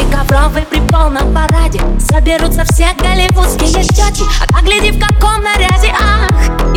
Юбки ковровые при полном параде. Соберутся все голливудские тети А так гляди в каком наряде, ах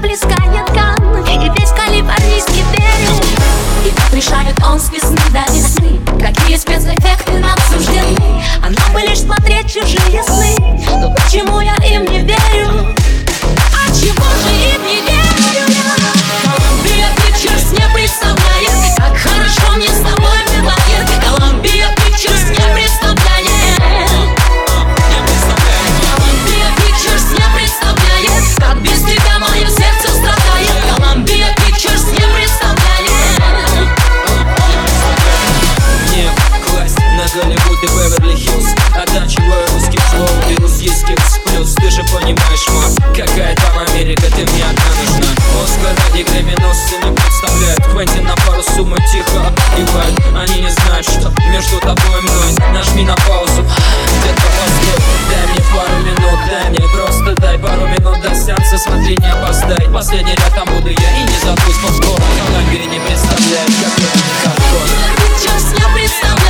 плескает кан И весь калифорнийский берег И решает он с весны до весны Какие спецэффекты нам суждены. А нам бы лишь смотреть чужие сны. Но почему я Вставляют Квентин на пару суммы тихо отбивают Они не знают, что между тобой и мной. Нажми на паузу, где-то постой Дай мне пару минут, дай мне просто дай пару минут до сеанса. Смотри, не обоздай, последний ряд там буду я И не забудь. Повтор, в не представляю, как я, как он. Just я представляю